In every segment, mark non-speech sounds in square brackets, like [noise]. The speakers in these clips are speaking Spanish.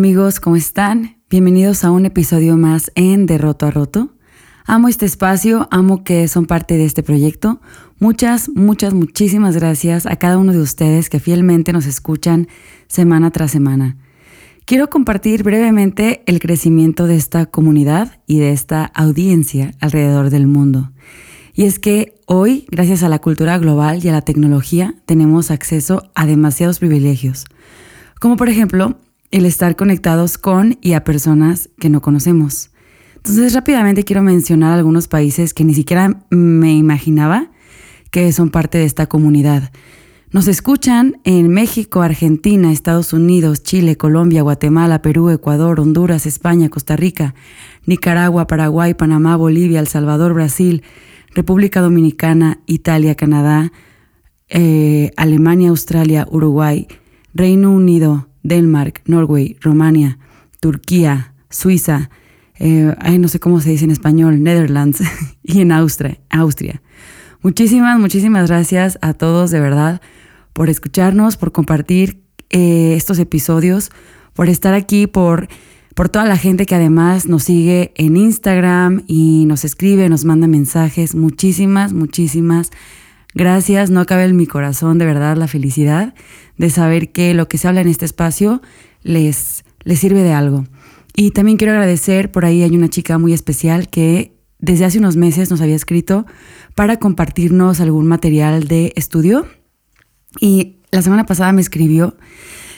Amigos, ¿cómo están? Bienvenidos a un episodio más en De Roto a Roto. Amo este espacio, amo que son parte de este proyecto. Muchas, muchas, muchísimas gracias a cada uno de ustedes que fielmente nos escuchan semana tras semana. Quiero compartir brevemente el crecimiento de esta comunidad y de esta audiencia alrededor del mundo. Y es que hoy, gracias a la cultura global y a la tecnología, tenemos acceso a demasiados privilegios, como por ejemplo el estar conectados con y a personas que no conocemos. Entonces rápidamente quiero mencionar algunos países que ni siquiera me imaginaba que son parte de esta comunidad. Nos escuchan en México, Argentina, Estados Unidos, Chile, Colombia, Guatemala, Perú, Ecuador, Honduras, España, Costa Rica, Nicaragua, Paraguay, Panamá, Bolivia, El Salvador, Brasil, República Dominicana, Italia, Canadá, eh, Alemania, Australia, Uruguay, Reino Unido, Denmark, Norway, Romania, Turquía, Suiza, eh, no sé cómo se dice en español, Netherlands [laughs] y en Austria, Austria. Muchísimas, muchísimas gracias a todos de verdad por escucharnos, por compartir eh, estos episodios, por estar aquí, por, por toda la gente que además nos sigue en Instagram y nos escribe, nos manda mensajes. Muchísimas, muchísimas Gracias, no cabe en mi corazón de verdad la felicidad de saber que lo que se habla en este espacio les, les sirve de algo. Y también quiero agradecer, por ahí hay una chica muy especial que desde hace unos meses nos había escrito para compartirnos algún material de estudio. Y la semana pasada me escribió.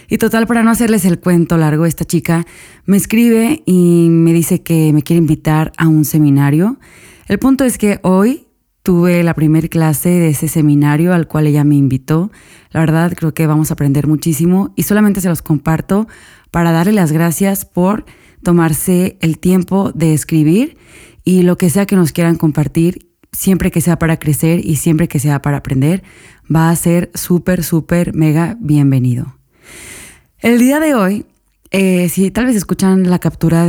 Y total, para no hacerles el cuento largo, esta chica me escribe y me dice que me quiere invitar a un seminario. El punto es que hoy tuve la primera clase de ese seminario al cual ella me invitó. La verdad creo que vamos a aprender muchísimo y solamente se los comparto para darle las gracias por tomarse el tiempo de escribir y lo que sea que nos quieran compartir, siempre que sea para crecer y siempre que sea para aprender, va a ser súper, súper, mega bienvenido. El día de hoy, eh, si tal vez escuchan la captura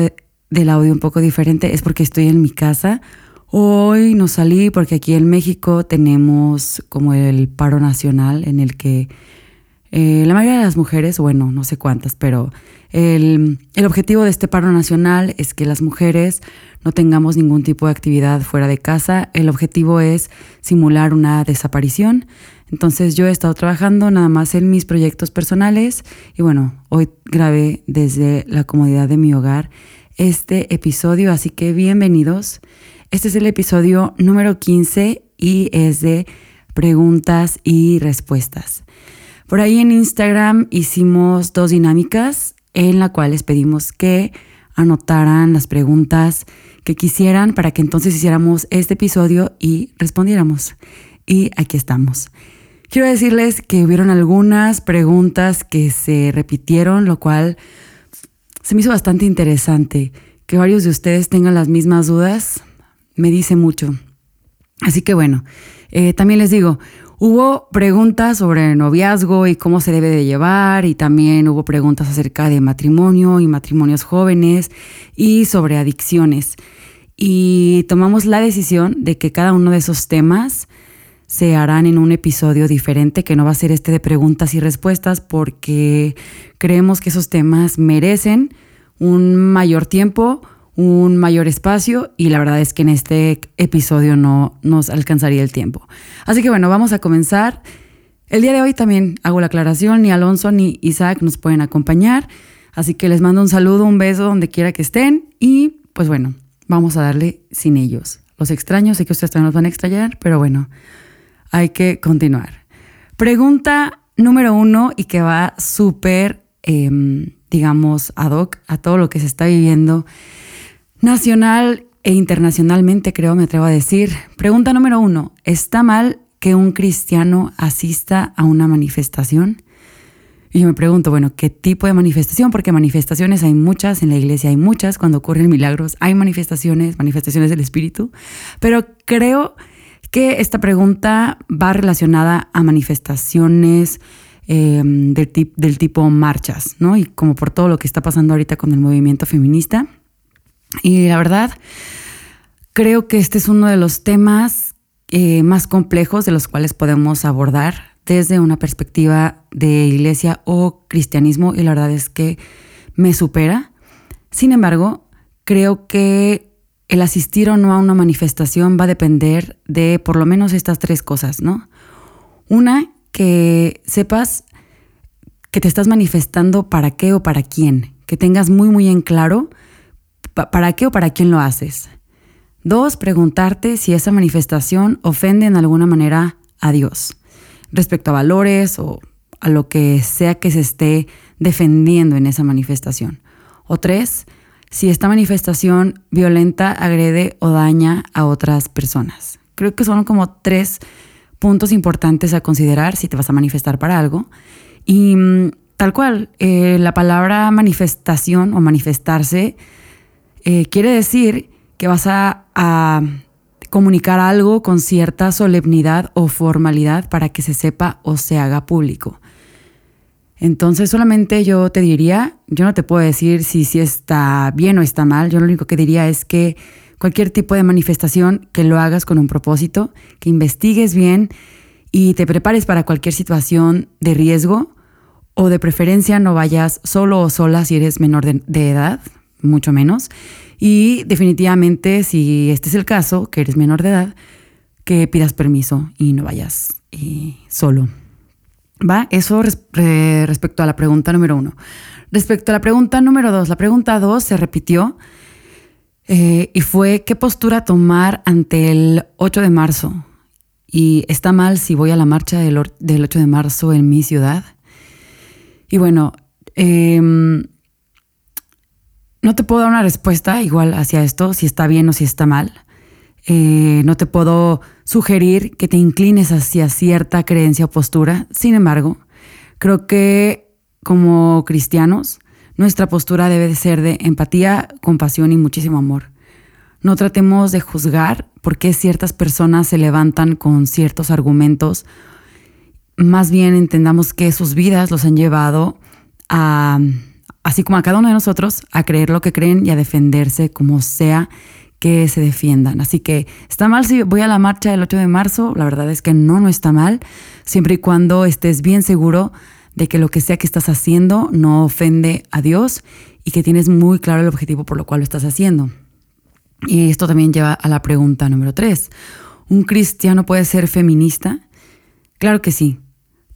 del audio un poco diferente, es porque estoy en mi casa Hoy no salí porque aquí en México tenemos como el paro nacional en el que eh, la mayoría de las mujeres, bueno, no sé cuántas, pero el, el, objetivo de este paro nacional es que las mujeres no tengamos ningún tipo de actividad fuera de casa. El objetivo es simular una desaparición. Entonces yo he estado trabajando nada más en mis proyectos personales y bueno, hoy grabé desde la comodidad de mi hogar este episodio, así que bienvenidos. Este es el episodio número 15 y es de preguntas y respuestas. Por ahí en Instagram hicimos dos dinámicas en las cuales pedimos que anotaran las preguntas que quisieran para que entonces hiciéramos este episodio y respondiéramos. Y aquí estamos. Quiero decirles que hubieron algunas preguntas que se repitieron, lo cual se me hizo bastante interesante. Que varios de ustedes tengan las mismas dudas, me dice mucho. Así que bueno, eh, también les digo, hubo preguntas sobre noviazgo y cómo se debe de llevar y también hubo preguntas acerca de matrimonio y matrimonios jóvenes y sobre adicciones. Y tomamos la decisión de que cada uno de esos temas se harán en un episodio diferente, que no va a ser este de preguntas y respuestas, porque creemos que esos temas merecen un mayor tiempo, un mayor espacio y la verdad es que en este episodio no nos alcanzaría el tiempo. Así que bueno, vamos a comenzar. El día de hoy también hago la aclaración, ni Alonso ni Isaac nos pueden acompañar, así que les mando un saludo, un beso donde quiera que estén y pues bueno, vamos a darle sin ellos. Los extraños, sé que ustedes también nos van a extrañar, pero bueno, hay que continuar. Pregunta número uno y que va súper, em, digamos, ad hoc a todo lo que se está viviendo Nacional e internacionalmente, creo, me atrevo a decir. Pregunta número uno. ¿Está mal que un cristiano asista a una manifestación? Y yo me pregunto, bueno, ¿qué tipo de manifestación? Porque manifestaciones hay muchas, en la iglesia hay muchas, cuando ocurren milagros hay manifestaciones, manifestaciones del Espíritu, pero creo que esta pregunta va relacionada a manifestaciones em, del, del tipo marchas, ¿no? Y como por todo lo que está pasando ahorita con el movimiento feminista. Y la verdad, creo que este es uno de los temas eh, más complejos de los cuales podemos abordar desde una perspectiva de iglesia o cristianismo. Y la verdad es que me supera. Sin embargo, creo que el asistir o no a una manifestación va a depender de por lo menos estas tres cosas, ¿no? Una, que sepas que te estás manifestando para qué o para quién, que tengas muy muy en claro para qué o para quién lo haces. Dos, preguntarte si esa manifestación ofende en alguna manera a Dios respecto a valores o a lo que sea que se esté defendiendo en esa manifestación. O tres, si esta manifestación violenta, agrede o daña a otras personas. Creo que son como tres puntos importantes a considerar si te vas a manifestar para algo. Y mm, tal cual, eh, la palabra manifestación o manifestarse eh, quiere decir que vas a, comunicar algo con cierta solemnidad o formalidad para que se sepa o se haga público. Entonces solamente yo te diría, yo no te puedo decir si, si está bien o está mal, yo lo único que diría es que cualquier tipo de manifestación que lo hagas con un propósito, que investigues bien y te prepares para cualquier situación de riesgo o de preferencia no vayas solo o sola si eres menor de, edad, mucho menos. Y definitivamente si este es el caso, que eres menor de edad, que pidas permiso y no vayas eh, solo. ¿Va? Eso respecto a la pregunta número uno. Respecto a la pregunta número dos, la pregunta dos se repitió eh, y fue qué postura tomar ante el 8 de marzo. Y está mal si voy a la marcha del, 8 de marzo en mi ciudad. Y bueno, em, no te puedo dar una respuesta igual hacia esto, si está bien o si está mal. Eh, no te puedo sugerir que te inclines hacia cierta creencia o postura. Sin embargo, creo que como cristianos, nuestra postura debe de ser de empatía, compasión y muchísimo amor. No tratemos de juzgar por qué ciertas personas se levantan con ciertos argumentos. Más bien entendamos que sus vidas los han llevado a, así como a cada uno de nosotros, a creer lo que creen y a defenderse como sea que se defiendan. Así que está mal si voy a la marcha del 8 de marzo, la verdad es que no, no está mal, siempre y cuando estés bien seguro de que lo que sea que estás haciendo no ofende a Dios y que tienes muy claro el objetivo por lo cual lo estás haciendo. Y esto también lleva a la pregunta número 3. ¿Un cristiano puede ser feminista? Claro que sí.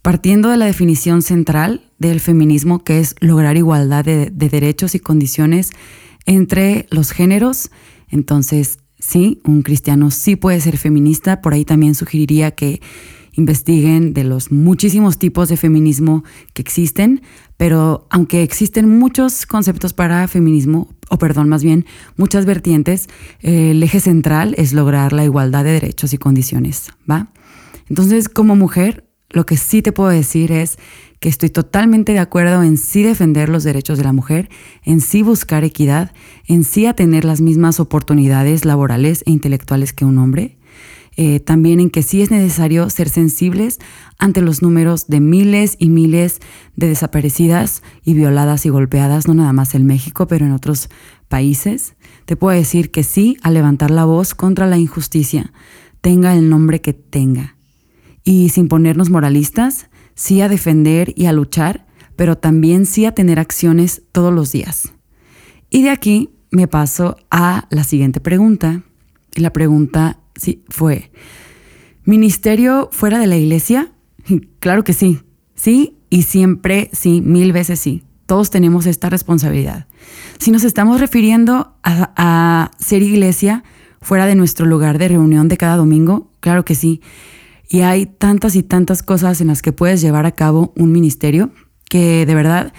Partiendo de la definición central del feminismo, que es lograr igualdad de, de derechos y condiciones entre los géneros, entonces, sí, un cristiano sí puede ser feminista. Por ahí también sugeriría que investiguen de los muchísimos tipos de feminismo que existen, pero aunque existen muchos conceptos para feminismo, o perdón, más bien muchas vertientes, el eje central es lograr la igualdad de derechos y condiciones, ¿va? Entonces, como mujer, lo que sí te puedo decir es que estoy totalmente de acuerdo en sí defender los derechos de la mujer, en sí buscar equidad, en sí a tener las mismas oportunidades laborales e intelectuales que un hombre. Eh, también en que sí es necesario ser sensibles ante los números de miles y miles de desaparecidas y violadas y golpeadas, no nada más en México, pero en otros países. Te puedo decir que sí a levantar la voz contra la injusticia, tenga el nombre que tenga. Y sin ponernos moralistas, sí a defender y a luchar, pero también sí a tener acciones todos los días. Y de aquí me paso a la siguiente pregunta. Y la pregunta sí, fue, ¿ministerio fuera de la iglesia? [laughs] Claro que sí, sí y siempre sí, mil veces sí. Todos tenemos esta responsabilidad. Si nos estamos refiriendo a, a ser iglesia fuera de nuestro lugar de reunión de cada domingo, claro que sí. Y hay tantas y tantas cosas en las que puedes llevar a cabo un ministerio que de verdad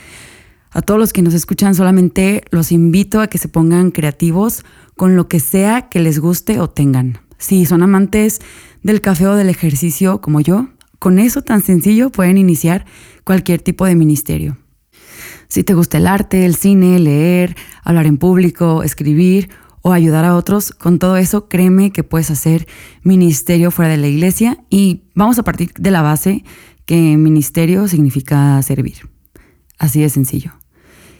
a todos los que nos escuchan solamente los invito a que se pongan creativos con lo que sea que les guste o tengan. Si son amantes del café o del ejercicio como yo, con eso tan sencillo pueden iniciar cualquier tipo de ministerio. Si te gusta el arte, el cine, leer, hablar en público, escribir o ayudar a otros, con todo eso créeme que puedes hacer ministerio fuera de la iglesia y vamos a partir de la base que ministerio significa servir. Así de sencillo.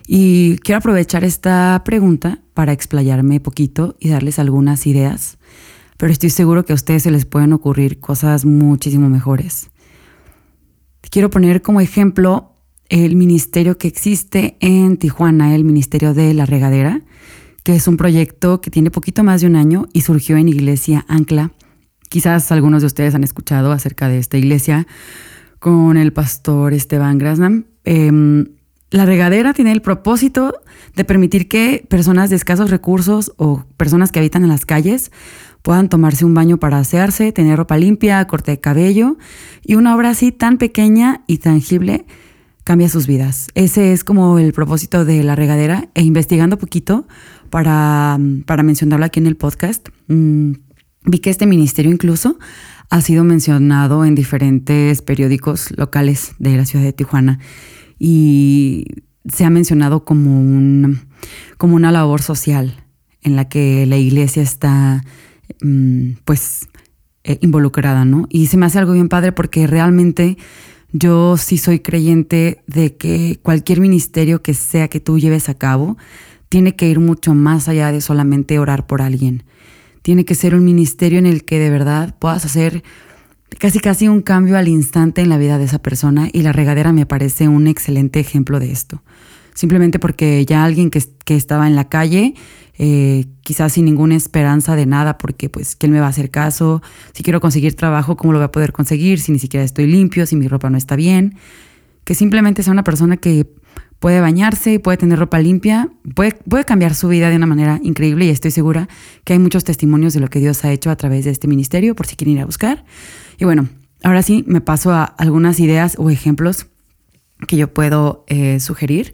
Y quiero aprovechar esta pregunta para explayarme poquito y darles algunas ideas, pero estoy seguro que a ustedes se les pueden ocurrir cosas muchísimo mejores. Quiero poner como ejemplo el ministerio que existe en Tijuana, el Ministerio de la Regadera, que es un proyecto que tiene poquito más de un año y surgió en Iglesia Ancla. Quizás algunos de ustedes han escuchado acerca de esta iglesia con el pastor Esteban Grasnam. Em, la regadera tiene el propósito de permitir que personas de escasos recursos o personas que habitan en las calles puedan tomarse un baño para asearse, tener ropa limpia, corte de cabello y una obra así tan pequeña y tangible cambia sus vidas. Ese es como el propósito de la regadera e investigando poquito para, para mencionarlo aquí en el podcast, mmm, vi que este ministerio incluso ha sido mencionado en diferentes periódicos locales de la ciudad de Tijuana y se ha mencionado como, un, como una labor social en la que la iglesia está mm, pues eh, involucrada, ¿no? Y se me hace algo bien padre porque realmente yo sí soy creyente de que cualquier ministerio que sea que tú lleves a cabo tiene que ir mucho más allá de solamente orar por alguien. Tiene que ser un ministerio en el que de verdad puedas hacer casi casi un cambio al instante en la vida de esa persona y la regadera me parece un excelente ejemplo de esto. Simplemente porque ya alguien que, estaba en la calle, eh, quizás sin ninguna esperanza de nada, porque pues, ¿quién me va a hacer caso? Si quiero conseguir trabajo, ¿cómo lo voy a poder conseguir? Si ni siquiera estoy limpio, si mi ropa no está bien. Que simplemente sea una persona que puede bañarse, puede tener ropa limpia, puede, puede cambiar su vida de una manera increíble y estoy segura que hay muchos testimonios de lo que Dios ha hecho a través de este ministerio, por si quieren ir a buscar. Y bueno, ahora sí me paso a algunas ideas o ejemplos que yo puedo eh, sugerir.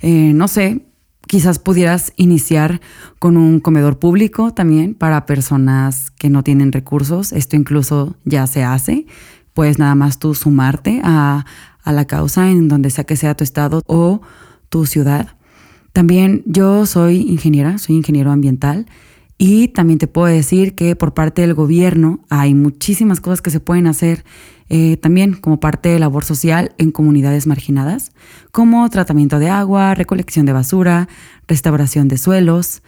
Eh, no sé, quizás pudieras iniciar con un comedor público también para personas que no tienen recursos. Esto incluso ya se hace. Puedes nada más tú sumarte a, a la causa en donde sea que sea tu estado o tu ciudad. También yo soy ingeniera, soy ingeniero ambiental y también te puedo decir que por parte del gobierno hay muchísimas cosas que se pueden hacer eh, también como parte de labor social en comunidades marginadas, como tratamiento de agua, recolección de basura, restauración de suelos.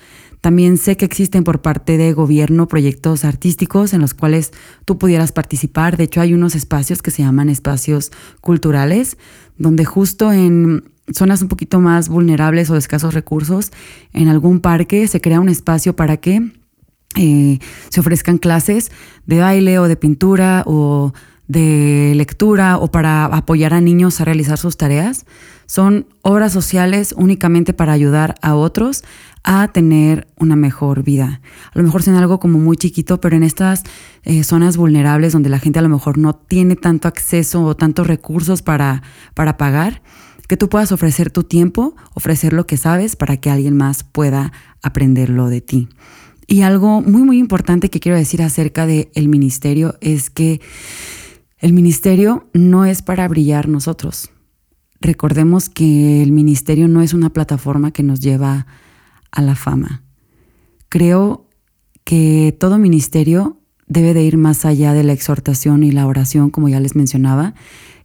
También sé que existen por parte de gobierno proyectos artísticos en los cuales tú pudieras participar. De hecho, hay unos espacios que se llaman espacios culturales, donde justo en zonas un poquito más vulnerables o de escasos recursos, en algún parque se crea un espacio para que eh, se ofrezcan clases de baile o de pintura o de lectura o para apoyar a niños a realizar sus tareas. Son obras sociales únicamente para ayudar a otros a tener una mejor vida. A lo mejor sea algo como muy chiquito, pero en estas eh, zonas vulnerables donde la gente a lo mejor no tiene tanto acceso o tantos recursos para, para pagar, que tú puedas ofrecer tu tiempo, ofrecer lo que sabes para que alguien más pueda aprenderlo de ti. Y algo muy, muy importante que quiero decir acerca del el ministerio es que el ministerio no es para brillar nosotros. Recordemos que el ministerio no es una plataforma que nos lleva a la fama. Creo que todo ministerio debe de ir más allá de la exhortación y la oración, como ya les mencionaba,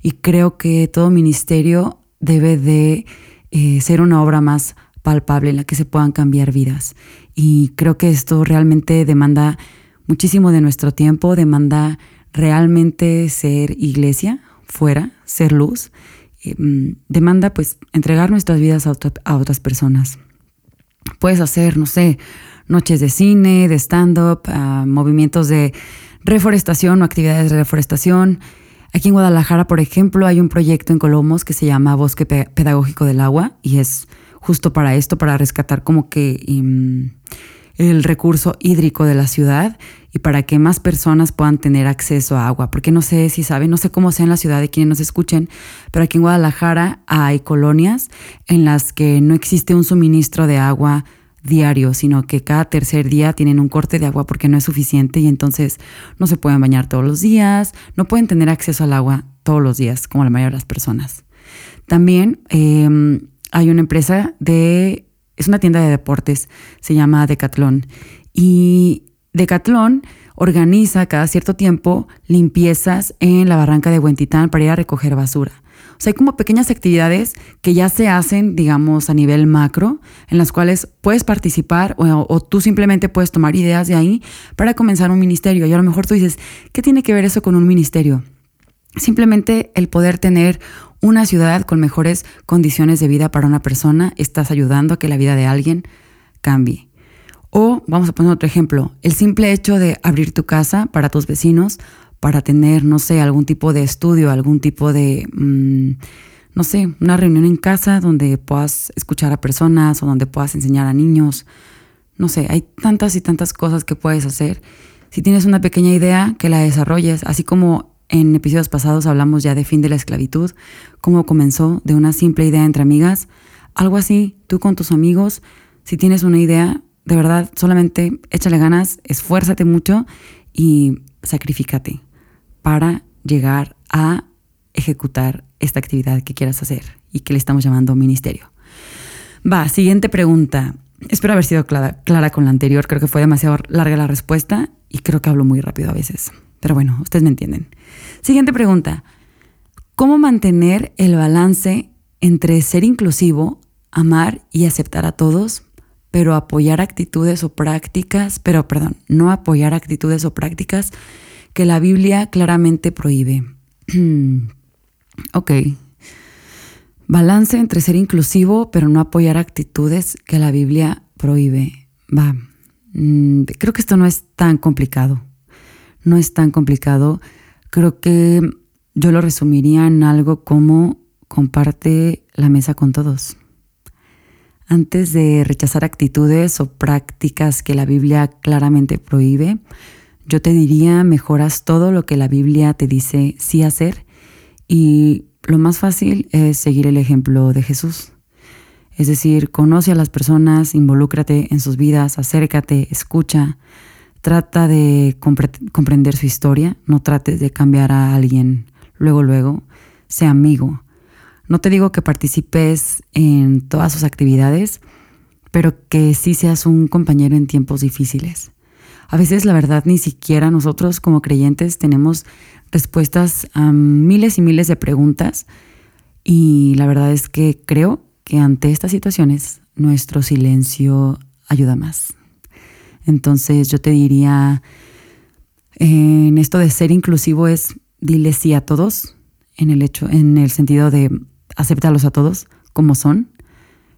y creo que todo ministerio debe de eh, ser una obra más palpable en la que se puedan cambiar vidas. Y creo que esto realmente demanda muchísimo de nuestro tiempo, demanda realmente ser iglesia fuera, ser luz, eh, mm, demanda pues entregar nuestras vidas a otras personas. Puedes hacer, no sé, noches de cine, de stand-up, ah, movimientos de reforestación o actividades de reforestación. Aquí en Guadalajara, por ejemplo, hay un proyecto en Colomos que se llama Bosque Pedagógico del Agua y es justo para esto, para rescatar como que em, el recurso hídrico de la ciudad y para que más personas puedan tener acceso a agua. Porque no sé si saben, no sé cómo sea en la ciudad de quienes nos escuchen, pero aquí en Guadalajara hay colonias en las que no existe un suministro de agua diario, sino que cada tercer día tienen un corte de agua porque no es suficiente y entonces no se pueden bañar todos los días, no pueden tener acceso al agua todos los días, como la mayoría de las personas. También em, hay una empresa de, es una tienda de deportes, se llama Decathlon, y Decathlon organiza cada cierto tiempo limpiezas en la barranca de Huentitán para ir a recoger basura. O sea, hay como pequeñas actividades que ya se hacen, digamos, a nivel macro, en las cuales puedes participar o, tú simplemente puedes tomar ideas de ahí para comenzar un ministerio. Y a lo mejor tú dices, ¿qué tiene que ver eso con un ministerio? Simplemente el poder tener una ciudad con mejores condiciones de vida para una persona, estás ayudando a que la vida de alguien cambie. O vamos a poner otro ejemplo, el simple hecho de abrir tu casa para tus vecinos, para tener, no sé, algún tipo de estudio, algún tipo de, mm, no sé, una reunión en casa donde puedas escuchar a personas o donde puedas enseñar a niños. No sé, hay tantas y tantas cosas que puedes hacer. Si tienes una pequeña idea, que la desarrolles, así como en episodios pasados hablamos ya de fin de la esclavitud, cómo comenzó de una simple idea entre amigas, algo así, tú con tus amigos, si tienes una idea, de verdad, solamente échale ganas, esfuérzate mucho y sacrificate para llegar a ejecutar esta actividad que quieras hacer y que le estamos llamando ministerio. Va, siguiente pregunta. Espero haber sido clara, clara, con la anterior, creo que fue demasiado larga la respuesta y creo que hablo muy rápido a veces. Pero bueno, ustedes me entienden. Siguiente pregunta. ¿Cómo mantener el balance entre ser inclusivo, amar y aceptar a todos, pero apoyar actitudes o prácticas, pero perdón, no apoyar actitudes o prácticas que la Biblia claramente prohíbe? [clears throat] ok. Balance entre ser inclusivo, pero no apoyar actitudes que la Biblia prohíbe. Va. Mm, creo que esto no es tan complicado no es tan complicado. Creo que yo lo resumiría en algo como comparte la mesa con todos. Antes de rechazar actitudes o prácticas que la Biblia claramente prohíbe, yo te diría mejoras todo lo que la Biblia te dice sí hacer y lo más fácil es seguir el ejemplo de Jesús. Es decir, conoce a las personas, involúcrate en sus vidas, acércate, escucha, Trata de comprender su historia, no trates de cambiar a alguien luego, luego, sea amigo. No te digo que participes en todas sus actividades, pero que sí seas un compañero en tiempos difíciles. A veces la verdad ni siquiera nosotros como creyentes tenemos respuestas a miles y miles de preguntas y la verdad es que creo que ante estas situaciones nuestro silencio ayuda más. Entonces yo te diría, en esto de ser inclusivo es dile sí a todos, en el hecho, en el sentido de acéptalos a todos como son,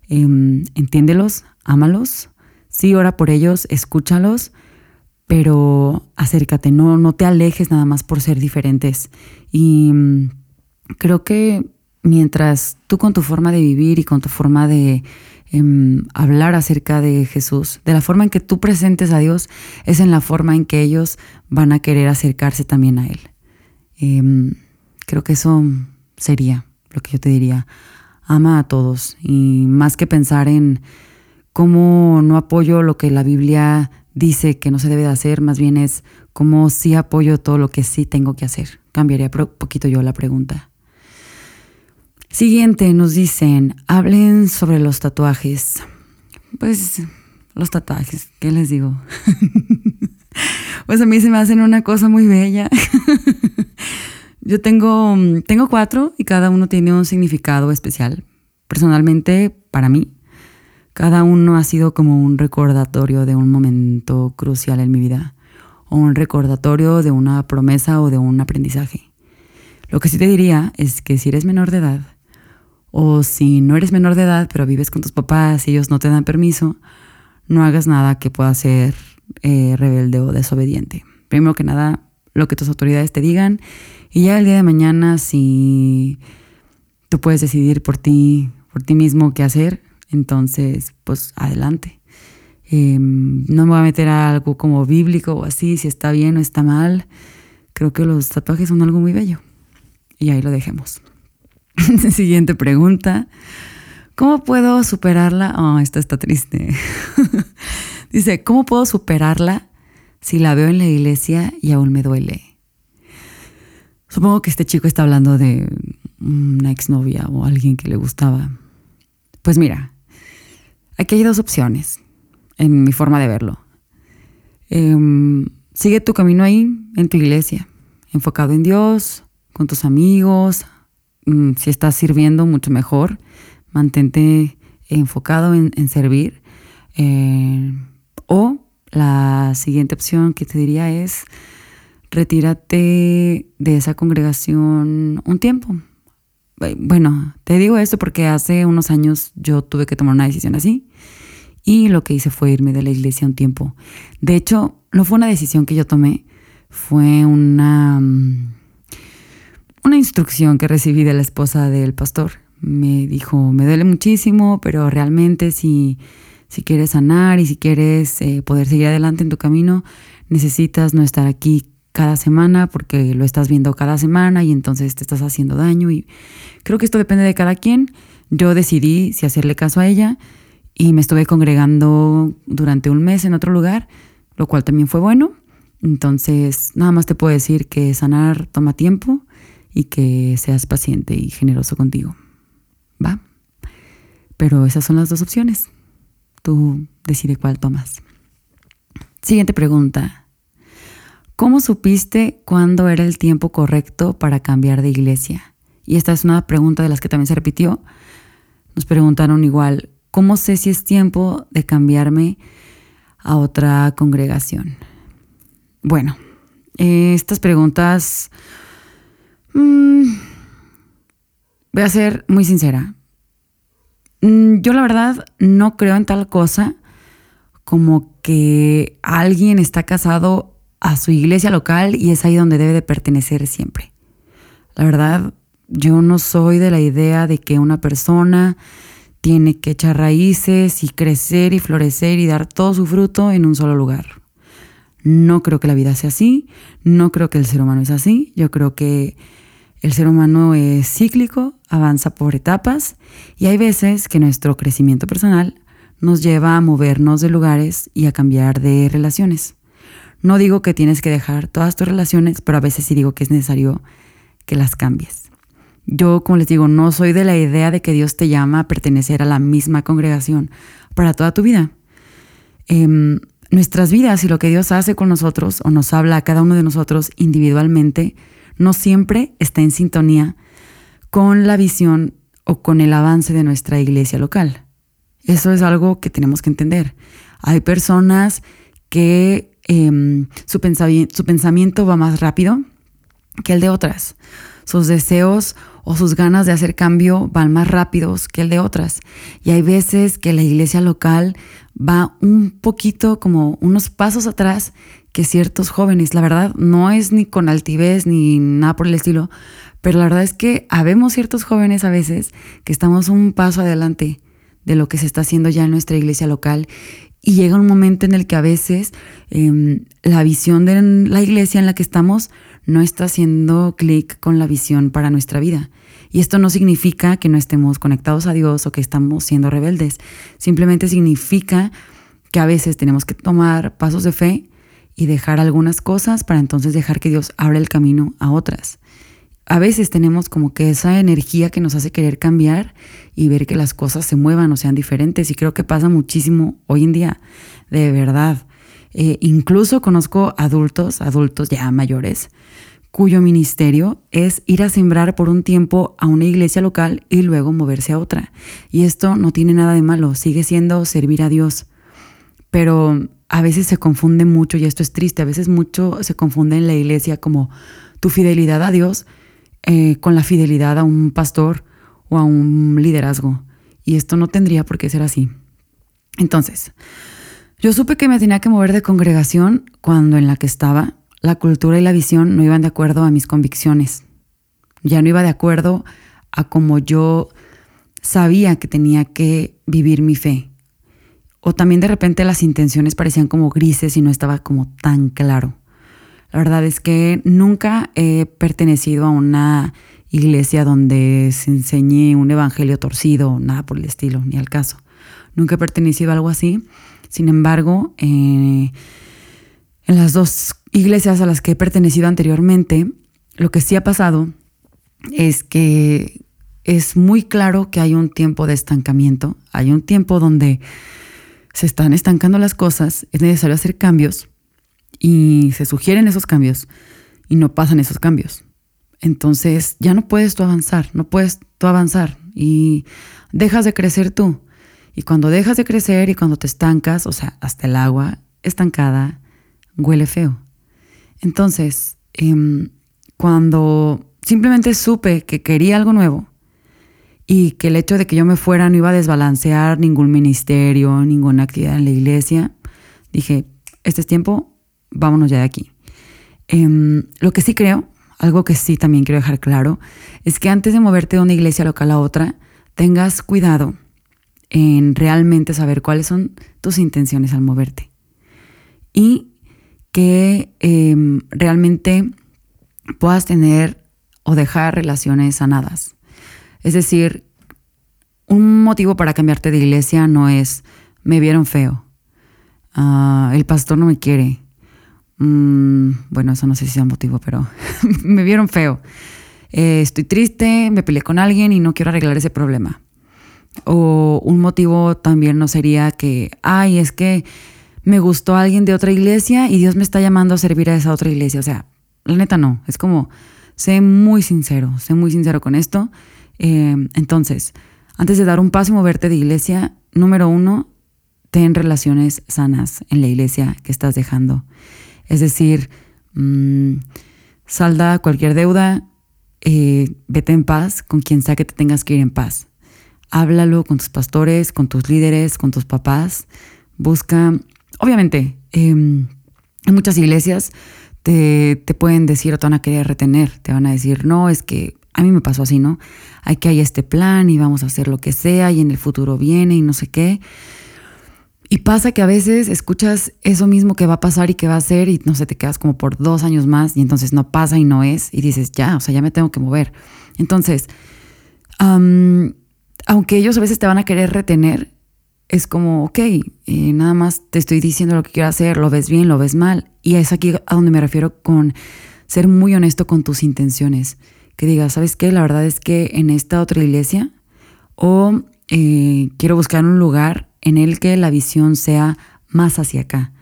em, entiéndelos, ámalos, sí ora por ellos, escúchalos, pero acércate, no, no te alejes nada más por ser diferentes. Y mm, creo que mientras tú con tu forma de vivir y con tu forma de Em, hablar acerca de Jesús, de la forma en que tú presentes a Dios, es en la forma en que ellos van a querer acercarse también a Él. Em, creo que eso sería lo que yo te diría. Ama a todos y más que pensar en cómo no apoyo lo que la Biblia dice que no se debe de hacer, más bien es cómo sí apoyo todo lo que sí tengo que hacer. Cambiaría poquito yo la pregunta. Siguiente, nos dicen, hablen sobre los tatuajes. Pues los tatuajes, ¿qué les digo? [laughs] pues a mí se me hacen una cosa muy bella. [laughs] Yo tengo, tengo cuatro y cada uno tiene un significado especial. Personalmente, para mí, cada uno ha sido como un recordatorio de un momento crucial en mi vida o un recordatorio de una promesa o de un aprendizaje. Lo que sí te diría es que si eres menor de edad, o si no eres menor de edad, pero vives con tus papás y ellos no te dan permiso, no hagas nada que pueda ser eh, rebelde o desobediente. Primero que nada, lo que tus autoridades te digan y ya el día de mañana si tú puedes decidir por ti, por ti mismo qué hacer, entonces pues adelante. Em, no me voy a meter a algo como bíblico o así, si está bien o está mal. Creo que los tatuajes son algo muy bello. Y ahí lo dejemos. [laughs] Siguiente pregunta. ¿Cómo puedo superarla? Oh, esta está triste. [laughs] Dice, ¿cómo puedo superarla si la veo en la iglesia y aún me duele? Supongo que este chico está hablando de una exnovia o alguien que le gustaba. Pues mira, aquí hay dos opciones en mi forma de verlo. Em, sigue tu camino ahí, en tu iglesia, enfocado en Dios, con tus amigos, si estás sirviendo, mucho mejor. Mantente enfocado en, servir. Eh, o la siguiente opción que te diría es, retírate de esa congregación un tiempo. Bueno, te digo esto porque hace unos años yo tuve que tomar una decisión así y lo que hice fue irme de la iglesia un tiempo. De hecho, no fue una decisión que yo tomé, fue una, mm, una instrucción que recibí de la esposa del pastor. Me dijo, me duele muchísimo, pero realmente si, si quieres sanar y si quieres eh, poder seguir adelante en tu camino, necesitas no estar aquí cada semana porque lo estás viendo cada semana y entonces te estás haciendo daño y creo que esto depende de cada quien. Yo decidí si hacerle caso a ella y me estuve congregando durante un mes en otro lugar, lo cual también fue bueno. Entonces, nada más te puedo decir que sanar toma tiempo y que seas paciente y generoso contigo. ¿Va? Pero esas son las dos opciones. Tú decide cuál tomas. Siguiente pregunta. ¿Cómo supiste cuándo era el tiempo correcto para cambiar de iglesia? Y esta es una pregunta de las que también se repitió. Nos preguntaron igual, ¿cómo sé si es tiempo de cambiarme a otra congregación? Bueno, estas preguntas... Mm, voy a ser muy sincera. Mm, yo la verdad no creo en tal cosa como que alguien está casado a su iglesia local y es ahí donde debe de pertenecer siempre. La verdad, yo no soy de la idea de que una persona tiene que echar raíces y crecer y florecer y dar todo su fruto en un solo lugar. No creo que la vida sea así, no creo que el ser humano es así, yo creo que el ser humano es cíclico, avanza por etapas y hay veces que nuestro crecimiento personal nos lleva a movernos de lugares y a cambiar de relaciones. No digo que tienes que dejar todas tus relaciones, pero a veces sí digo que es necesario que las cambies. Yo, como les digo, no soy de la idea de que Dios te llama a pertenecer a la misma congregación para toda tu vida. Em, nuestras vidas y lo que Dios hace con nosotros o nos habla a cada uno de nosotros individualmente no siempre está en sintonía con la visión o con el avance de nuestra iglesia local. Eso es algo que tenemos que entender. Hay personas que em, su, su pensamiento va más rápido que el de otras. Sus deseos o sus ganas de hacer cambio van más rápidos que el de otras. Y hay veces que la iglesia local va un poquito como unos pasos atrás que ciertos jóvenes. La verdad, no es ni con altivez ni nada por el estilo, pero la verdad es que habemos ciertos jóvenes a veces que estamos un paso adelante de lo que se está haciendo ya en nuestra iglesia local y llega un momento en el que a veces em, la visión de la iglesia en la que estamos no está haciendo clic con la visión para nuestra vida. Y esto no significa que no estemos conectados a Dios o que estamos siendo rebeldes. Simplemente significa que a veces tenemos que tomar pasos de fe y dejar algunas cosas para entonces dejar que Dios abra el camino a otras. A veces tenemos como que esa energía que nos hace querer cambiar y ver que las cosas se muevan o sean diferentes. Y creo que pasa muchísimo hoy en día, de verdad. Eh, incluso conozco adultos, adultos ya mayores, cuyo ministerio es ir a sembrar por un tiempo a una iglesia local y luego moverse a otra. Y esto no tiene nada de malo, sigue siendo servir a Dios. Pero a veces se confunde mucho, y esto es triste, a veces mucho se confunde en la iglesia como tu fidelidad a Dios eh, con la fidelidad a un pastor o a un liderazgo. Y esto no tendría por qué ser así. Entonces, yo supe que me tenía que mover de congregación cuando en la que estaba la cultura y la visión no iban de acuerdo a mis convicciones. Ya no iba de acuerdo a como yo sabía que tenía que vivir mi fe. O también de repente las intenciones parecían como grises y no estaba como tan claro. La verdad es que nunca he pertenecido a una iglesia donde se enseñe un evangelio torcido, nada por el estilo, ni al caso. Nunca he pertenecido a algo así. Sin embargo, eh, en las dos iglesias a las que he pertenecido anteriormente, lo que sí ha pasado es que es muy claro que hay un tiempo de estancamiento, hay un tiempo donde se están estancando las cosas, es necesario hacer cambios y se sugieren esos cambios y no pasan esos cambios. Entonces ya no puedes tú avanzar, no puedes tú avanzar y dejas de crecer tú. Y cuando dejas de crecer y cuando te estancas, o sea, hasta el agua estancada huele feo. Entonces, em, cuando simplemente supe que quería algo nuevo y que el hecho de que yo me fuera no iba a desbalancear ningún ministerio, ninguna actividad en la iglesia, dije, este es tiempo, vámonos ya de aquí. Em, lo que sí creo, algo que sí también quiero dejar claro, es que antes de moverte de una iglesia local a otra, tengas cuidado en realmente saber cuáles son tus intenciones al moverte. Y que em, realmente puedas tener o dejar relaciones sanadas. Es decir, un motivo para cambiarte de iglesia no es me vieron feo, ah, el pastor no me quiere. Mm, bueno, eso no sé si sea un motivo, pero [laughs] me vieron feo. Eh, estoy triste, me peleé con alguien y no quiero arreglar ese problema. O un motivo también no sería que, ay, es que me gustó alguien de otra iglesia y Dios me está llamando a servir a esa otra iglesia. O sea, la neta no. Es como, sé muy sincero, sé muy sincero con esto. Eh, entonces, antes de dar un paso y moverte de iglesia, número uno, ten relaciones sanas en la iglesia que estás dejando. Es decir, mmm, salda cualquier deuda, eh, vete en paz con quien sea que te tengas que ir en paz. Háblalo con tus pastores, con tus líderes, con tus papás. Busca obviamente, em, en muchas iglesias te, pueden decir o te van a querer retener, te van a decir, no, es que a mí me pasó así, ¿no? Hay que hay este plan y vamos a hacer lo que sea y en el futuro viene y no sé qué. Y pasa que a veces escuchas eso mismo que va a pasar y que va a ser y no sé, te quedas como por dos años más y entonces no pasa y no es y dices, ya, o sea, ya me tengo que mover. Entonces, aunque ellos a veces te van a querer retener, es como, ok, eh, nada más te estoy diciendo lo que quiero hacer, lo ves bien, lo ves mal. Y es aquí a donde me refiero con ser muy honesto con tus intenciones. Que digas, ¿sabes qué? La verdad es que en esta otra iglesia o eh, quiero buscar un lugar en el que la visión sea más hacia acá,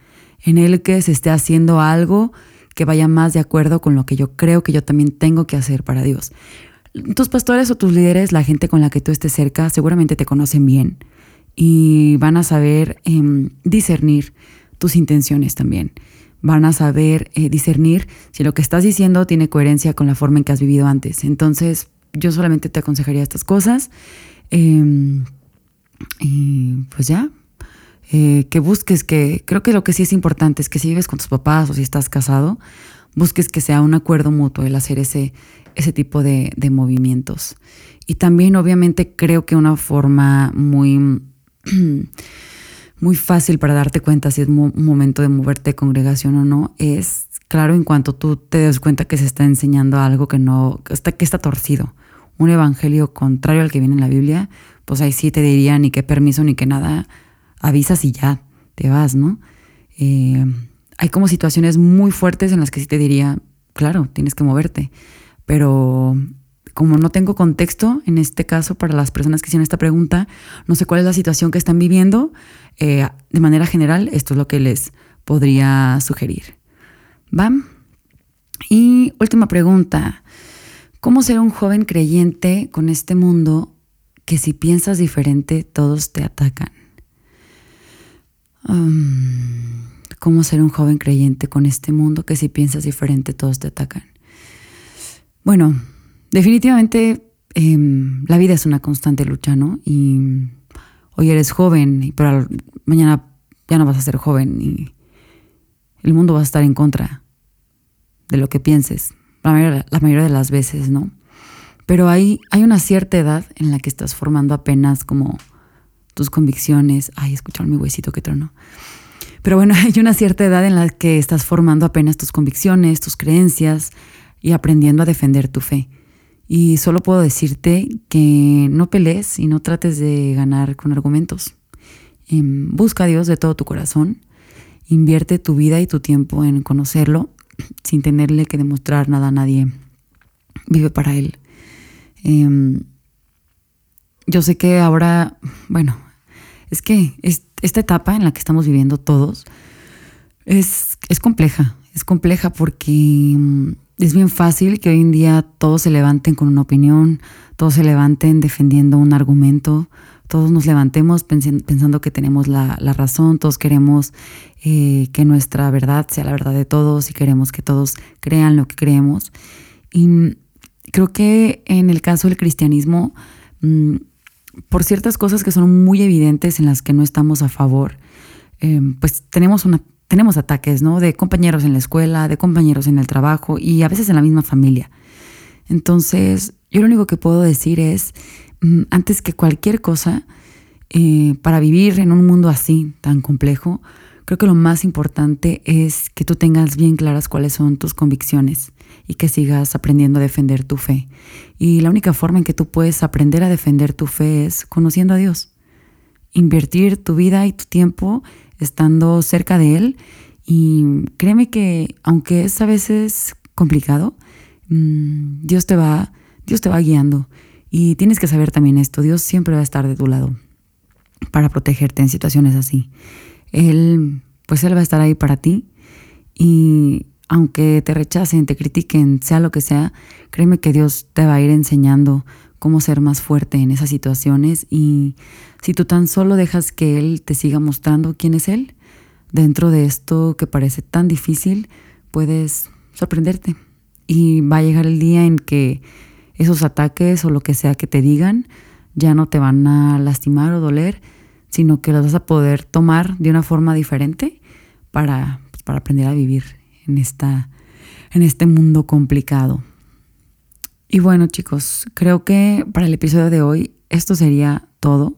en el que se esté haciendo algo que vaya más de acuerdo con lo que yo creo que yo también tengo que hacer para Dios. Tus pastores o tus líderes, la gente con la que tú estés cerca, seguramente te conocen bien y van a saber em, discernir tus intenciones también. Van a saber eh, discernir si lo que estás diciendo tiene coherencia con la forma en que has vivido antes. Entonces, yo solamente te aconsejaría estas cosas. Em, y pues ya, eh, que busques que, creo que lo que sí es importante es que si vives con tus papás o si estás casado, busques que sea un acuerdo mutuo el hacer ese, ese tipo de, de movimientos. Y también obviamente creo que una forma muy [clears throat] muy fácil para darte cuenta si es un momento de moverte de congregación o no es, claro, en cuanto tú te des cuenta que se está enseñando algo que no, que está, que está torcido, un evangelio contrario al que viene en la Biblia, pues ahí sí te diría ni qué permiso ni qué nada, avisas y ya, te vas, ¿no? Eh, hay como situaciones muy fuertes en las que sí te diría, claro, tienes que moverte, pero como no tengo contexto en este caso para las personas que hicieron esta pregunta, no sé cuál es la situación que están viviendo, eh, de manera general, esto es lo que les podría sugerir. ¿Va? Y última pregunta, ¿cómo ser un joven creyente con este mundo que si piensas diferente todos te atacan? Um, ¿Cómo ser un joven creyente con este mundo que si piensas diferente todos te atacan? Bueno, definitivamente em, la vida es una constante lucha, ¿no? Y hoy eres joven, pero mañana ya no vas a ser joven y el mundo va a estar en contra de lo que pienses, la mayoría, de las veces, ¿no? Pero hay, una cierta edad en la que estás formando apenas como tus convicciones. Ay, escucharon mi huesito que trono. Pero bueno, [laughs] hay una cierta edad en la que estás formando apenas tus convicciones, tus creencias y aprendiendo a defender tu fe. Y solo puedo decirte que no pelees y no trates de ganar con argumentos. Em, busca a Dios de todo tu corazón. Invierte tu vida y tu tiempo en conocerlo sin tenerle que demostrar nada a nadie. Vive para Él. Em, yo sé que ahora, bueno, es que esta etapa en la que estamos viviendo todos es, es compleja. Es compleja porque es bien fácil que hoy en día todos se levanten con una opinión, todos se levanten defendiendo un argumento, todos nos levantemos pensando que tenemos la, razón, todos queremos eh, que nuestra verdad sea la verdad de todos y queremos que todos crean lo que creemos. Y creo que en el caso del cristianismo, mm, por ciertas cosas que son muy evidentes en las que no estamos a favor, em, pues tenemos una tenemos ataques, ¿no? De compañeros en la escuela, de compañeros en el trabajo y a veces en la misma familia. Entonces, yo lo único que puedo decir es, mm, antes que cualquier cosa, eh, para vivir en un mundo así, tan complejo, creo que lo más importante es que tú tengas bien claras cuáles son tus convicciones y que sigas aprendiendo a defender tu fe. Y la única forma en que tú puedes aprender a defender tu fe es conociendo a Dios. Invertir tu vida y tu tiempo estando cerca de Él. Y créeme que aunque es a veces complicado, mm, Dios te va, Dios te va guiando. Y tienes que saber también esto, Dios siempre va a estar de tu lado para protegerte en situaciones así. Él, pues Él va a estar ahí para ti. Y aunque te rechacen, te critiquen, sea lo que sea, créeme que Dios te va a ir enseñando cómo ser más fuerte en esas situaciones y si tú tan solo dejas que Él te siga mostrando quién es Él, dentro de esto que parece tan difícil, puedes sorprenderte. Y va a llegar el día en que esos ataques o lo que sea que te digan ya no te van a lastimar o doler, sino que los vas a poder tomar de una forma diferente para, pues, para aprender a vivir en, esta, en este mundo complicado. Y bueno chicos, creo que para el episodio de hoy esto sería todo,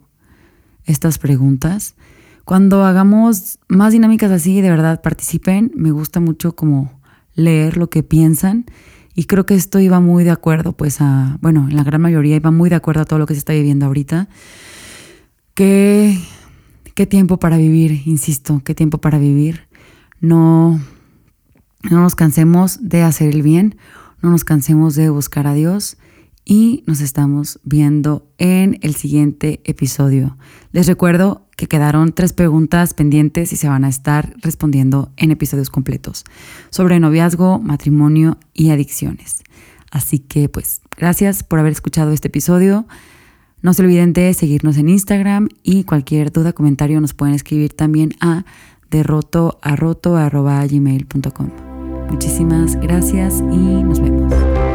estas preguntas. Cuando hagamos más dinámicas así, de verdad participen, me gusta mucho como leer lo que piensan y creo que esto iba muy de acuerdo, pues a, bueno, en la gran mayoría iba muy de acuerdo a todo lo que se está viviendo ahorita. Qué, qué tiempo para vivir, insisto, qué tiempo para vivir. No, no nos cansemos de hacer el bien no nos cansemos de buscar a Dios y nos estamos viendo en el siguiente episodio. Les recuerdo que quedaron tres preguntas pendientes y se van a estar respondiendo en episodios completos sobre noviazgo, matrimonio y adicciones. Así que pues gracias por haber escuchado este episodio. No se olviden de seguirnos en Instagram y cualquier duda, comentario nos pueden escribir también a derrotoarroto.gmail.com. Muchísimas gracias y nos vemos.